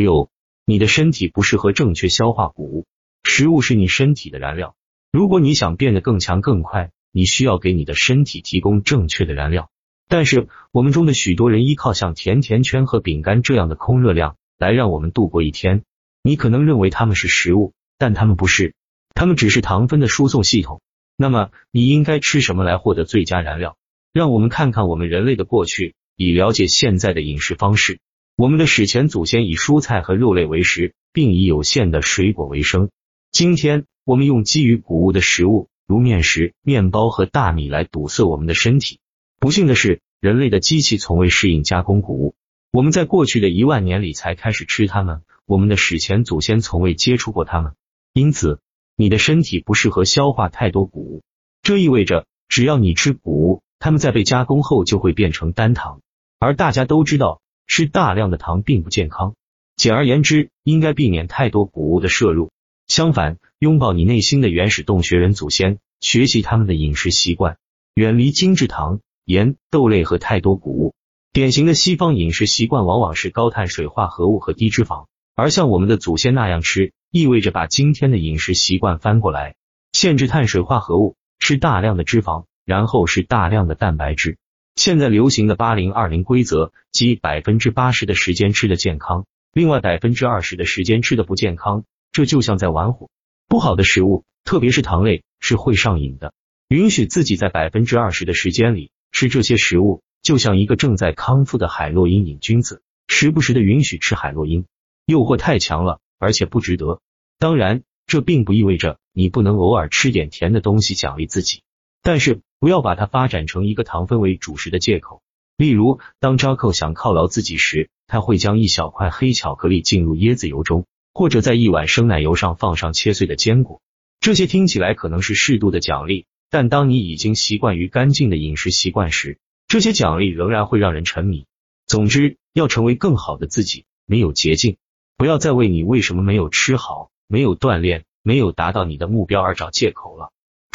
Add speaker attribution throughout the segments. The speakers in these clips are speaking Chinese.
Speaker 1: 六，你的身体不适合正确消化谷物，食物是你身体的燃料。如果你想变得更强更快，你需要给你的身体提供正确的燃料。但是我们中的许多人依靠像甜甜圈和饼干这样的空热量来让我们度过一天。你可能认为它们是食物，但它们不是，它们只是糖分的输送系统。那么你应该吃什么来获得最佳燃料？让我们看看我们人类的过去，以了解现在的饮食方式。我们的史前祖先以蔬菜和肉类为食，并以有限的水果为生。今天我们用基于谷物的食物，如面食、面包和大米来堵塞我们的身体。不幸的是，人类的机器从未适应加工谷物。我们在过去的一万年里才开始吃它们，我们的史前祖先从未接触过它们。因此，你的身体不适合消化太多谷物。这意味着，只要你吃谷物，它们在被加工后就会变成单糖。而大家都知道。吃大量的糖并不健康。简而言之，应该避免太多谷物的摄入。相反，拥抱你内心的原始洞穴人祖先，学习他们的饮食习惯，远离精制糖、盐、豆类和太多谷物。典型的西方饮食习惯往往是高碳水化合物和低脂肪，而像我们的祖先那样吃，意味着把今天的饮食习惯翻过来，限制碳水化合物，吃大量的脂肪，然后是大量的蛋白质。现在流行的八零二零规则，即百分之八十的时间吃的健康，另外百分之二十的时间吃的不健康，这就像在玩火。不好的食物，特别是糖类，是会上瘾的。允许自己在百分之二十的时间里吃这些食物，就像一个正在康复的海洛因瘾君子，时不时的允许吃海洛因，诱惑太强了，而且不值得。当然，这并不意味着你不能偶尔吃点甜的东西奖励自己。但是不要把它发展成一个糖分为主食的借口。例如，当扎克想犒劳自己时，他会将一小块黑巧克力浸入椰子油中，或者在一碗生奶油上放上切碎的坚果。这些听起来可能是适度的奖励，但当你已经习惯于干净的饮食习惯时，这些奖励仍然会让人沉迷。总之，要成为更好的自己，没有捷径。不要再为你为什么没有吃好、没有锻炼、没有达到你的目标而找借口了。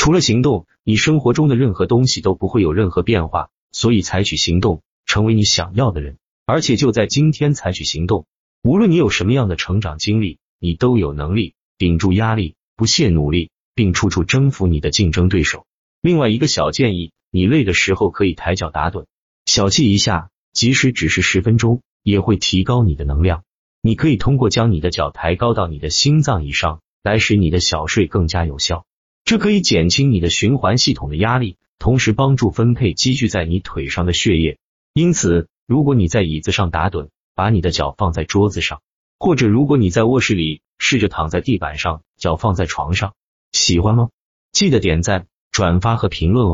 Speaker 1: 除了行动，你生活中的任何东西都不会有任何变化。所以，采取行动，成为你想要的人，而且就在今天采取行动。无论你有什么样的成长经历，你都有能力顶住压力，不懈努力，并处处征服你的竞争对手。另外一个小建议，你累的时候可以抬脚打盹，小憩一下，即使只是十分钟，也会提高你的能量。你可以通过将你的脚抬高到你的心脏以上，来使你的小睡更加有效。这可以减轻你的循环系统的压力，同时帮助分配积聚在你腿上的血液。因此，如果你在椅子上打盹，把你的脚放在桌子上，或者如果你在卧室里，试着躺在地板上，脚放在床上，喜欢吗？记得点赞、转发和评论哦。